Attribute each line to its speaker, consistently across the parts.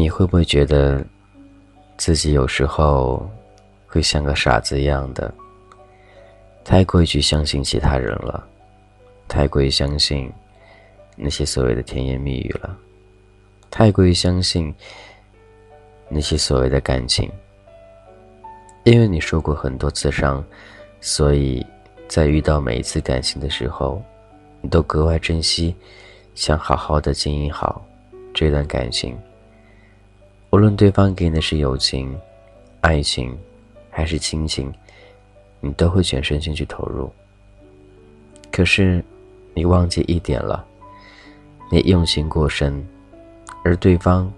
Speaker 1: 你会不会觉得自己有时候会像个傻子一样的，太过于去相信其他人了，太过于相信那些所谓的甜言蜜语了，太过于相信那些所谓的感情，因为你受过很多次伤，所以在遇到每一次感情的时候，你都格外珍惜，想好好的经营好这段感情。无论对方给你的是友情、爱情，还是亲情，你都会全身心去投入。可是，你忘记一点了，你用心过深，而对方，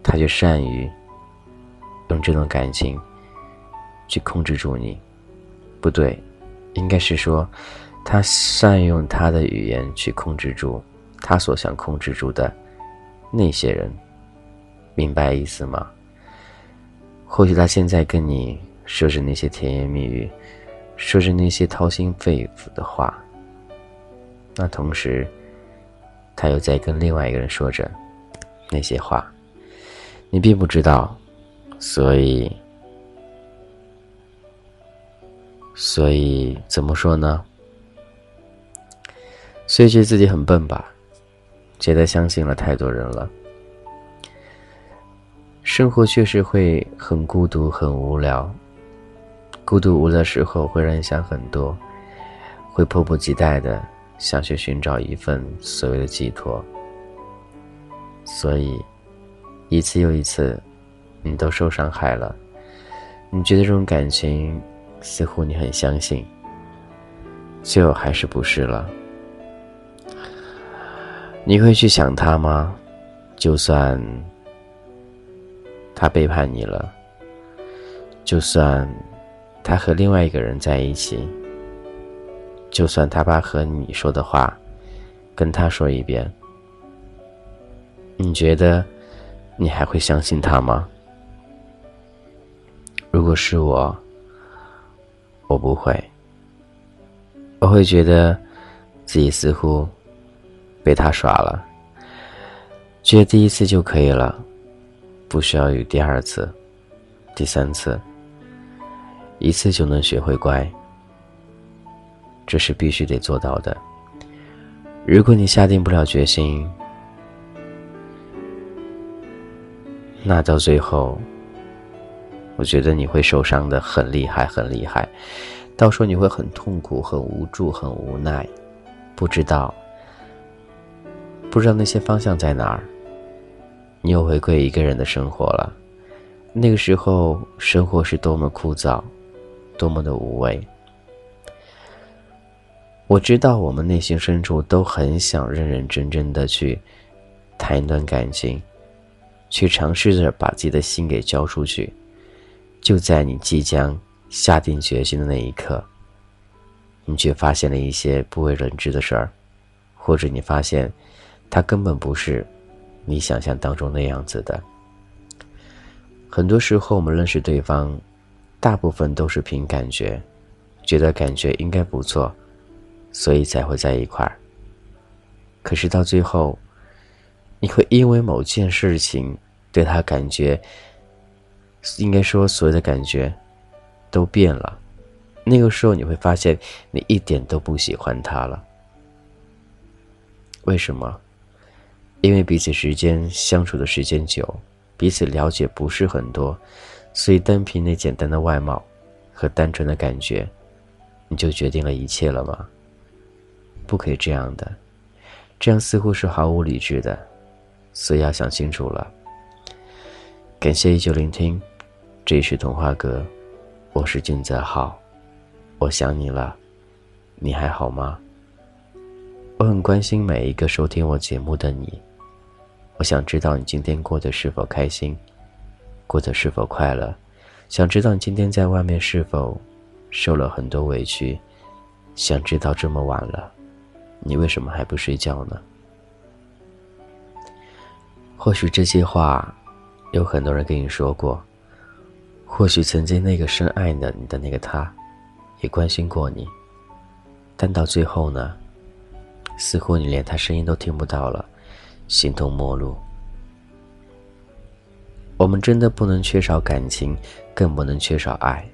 Speaker 1: 他却善于用这段感情去控制住你。不对，应该是说，他善用他的语言去控制住他所想控制住的那些人。明白意思吗？或许他现在跟你说着那些甜言蜜语，说着那些掏心肺腑的话，那同时，他又在跟另外一个人说着那些话，你并不知道，所以，所以怎么说呢？所以觉得自己很笨吧，觉得相信了太多人了。生活确实会很孤独、很无聊。孤独无聊的时候，会让人想很多，会迫不及待的想去寻找一份所谓的寄托。所以，一次又一次，你都受伤害了。你觉得这种感情，似乎你很相信，最后还是不是了？你会去想他吗？就算。他背叛你了，就算他和另外一个人在一起，就算他把和你说的话跟他说一遍，你觉得你还会相信他吗？如果是我，我不会，我会觉得自己似乎被他耍了，觉得第一次就可以了。不需要有第二次、第三次，一次就能学会乖，这是必须得做到的。如果你下定不了决心，那到最后，我觉得你会受伤的很厉害，很厉害。到时候你会很痛苦、很无助、很无奈，不知道，不知道那些方向在哪儿。你又回归一个人的生活了，那个时候生活是多么枯燥，多么的无味。我知道我们内心深处都很想认认真真的去谈一段感情，去尝试着把自己的心给交出去。就在你即将下定决心的那一刻，你却发现了一些不为人知的事儿，或者你发现他根本不是。你想象当中那样子的，很多时候我们认识对方，大部分都是凭感觉，觉得感觉应该不错，所以才会在一块儿。可是到最后，你会因为某件事情对他感觉，应该说所有的感觉都变了。那个时候你会发现，你一点都不喜欢他了。为什么？因为彼此时间相处的时间久，彼此了解不是很多，所以单凭那简单的外貌和单纯的感觉，你就决定了一切了吗？不可以这样的，这样似乎是毫无理智的，所以要想清楚了。感谢依旧聆听，这里是童话阁，我是俊泽浩，我想你了，你还好吗？我很关心每一个收听我节目的你。我想知道你今天过得是否开心，过得是否快乐？想知道你今天在外面是否受了很多委屈？想知道这么晚了，你为什么还不睡觉呢？或许这些话有很多人跟你说过，或许曾经那个深爱的你的那个他，也关心过你，但到最后呢，似乎你连他声音都听不到了。形同陌路，我们真的不能缺少感情，更不能缺少爱。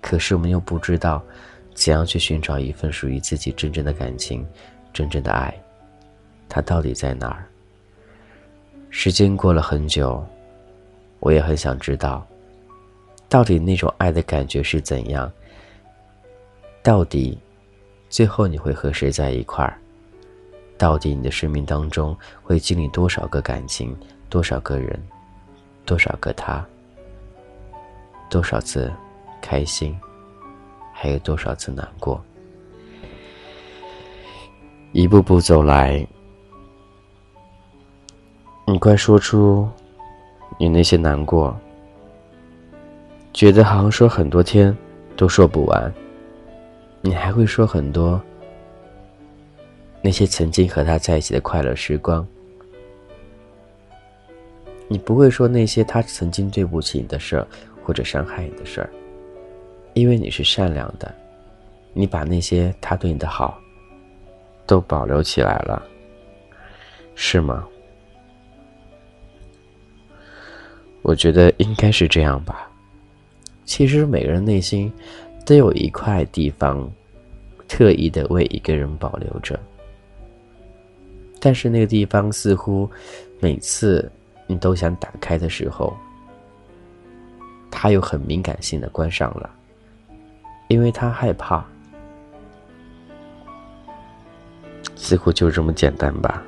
Speaker 1: 可是我们又不知道，怎样去寻找一份属于自己真正的感情，真正的爱，它到底在哪儿？时间过了很久，我也很想知道，到底那种爱的感觉是怎样？到底，最后你会和谁在一块儿？到底你的生命当中会经历多少个感情，多少个人，多少个他，多少次开心，还有多少次难过？一步步走来。你快说出你那些难过，觉得好像说很多天都说不完。你还会说很多那些曾经和他在一起的快乐时光，你不会说那些他曾经对不起你的事儿或者伤害你的事儿，因为你是善良的，你把那些他对你的好都保留起来了，是吗？我觉得应该是这样吧。其实每个人内心都有一块地方，特意的为一个人保留着。但是那个地方似乎每次你都想打开的时候，他又很敏感性的关上了，因为他害怕。似乎就这么简单吧。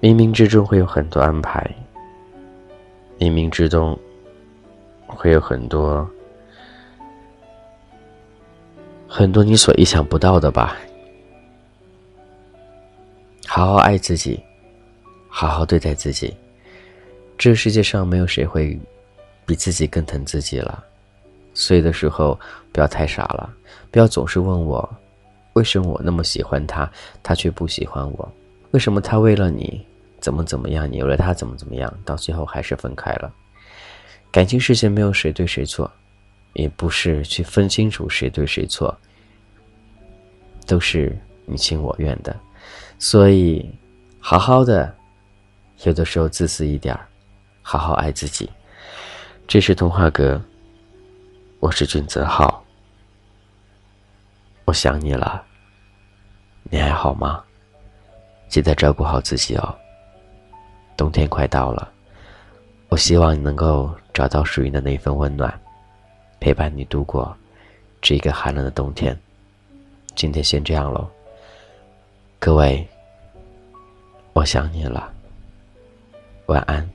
Speaker 1: 冥冥之中会有很多安排，冥冥之中会有很多很多你所意想不到的吧。好好爱自己，好好对待自己。这世界上没有谁会比自己更疼自己了，所以的时候不要太傻了，不要总是问我为什么我那么喜欢他，他却不喜欢我，为什么他为了你。怎么怎么样？你为了他怎么怎么样？到最后还是分开了。感情世界没有谁对谁错，也不是去分清楚谁对谁错，都是你情我愿的。所以，好好的，有的时候自私一点好好爱自己。这是童话哥，我是君泽浩，我想你了，你还好吗？记得照顾好自己哦。冬天快到了，我希望你能够找到属于的那份温暖，陪伴你度过这个寒冷的冬天。今天先这样喽，各位，我想你了，晚安。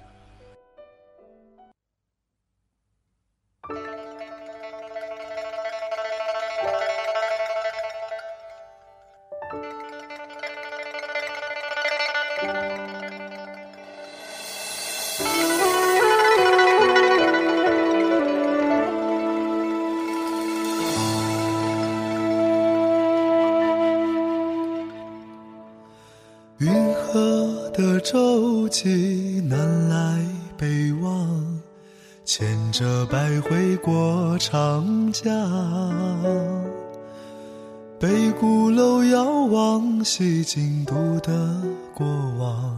Speaker 2: 长江。北鼓楼遥望西京都的过往，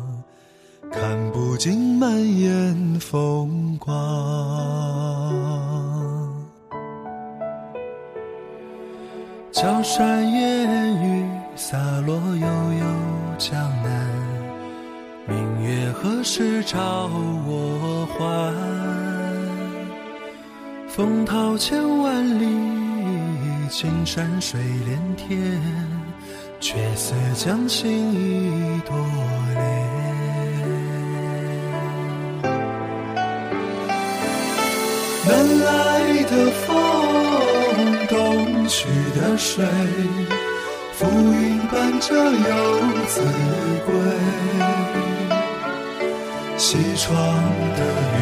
Speaker 2: 看不尽满眼风光。江山烟雨洒落悠悠江南。明月何时照我还？风涛千万里，青山水连天，却似将心意多恋。南来的风，东去的水，浮云伴着游子归。西窗的雨，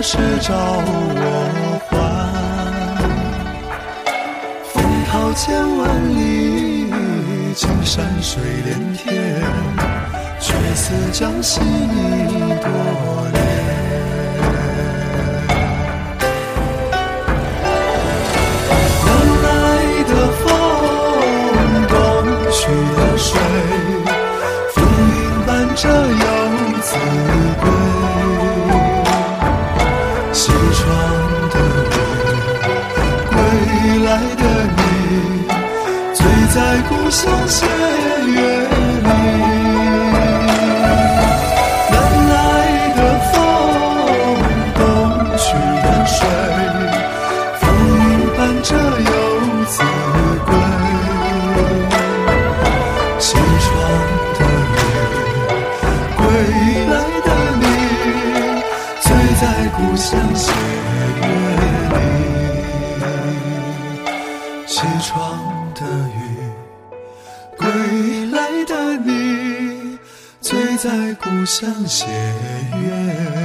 Speaker 2: 何时照我还？风涛千万里，青山水连天，却似将心一朵西窗的你，归来的你，醉在故乡斜月故乡斜月里。西窗的雨，归来的你，醉在故乡斜月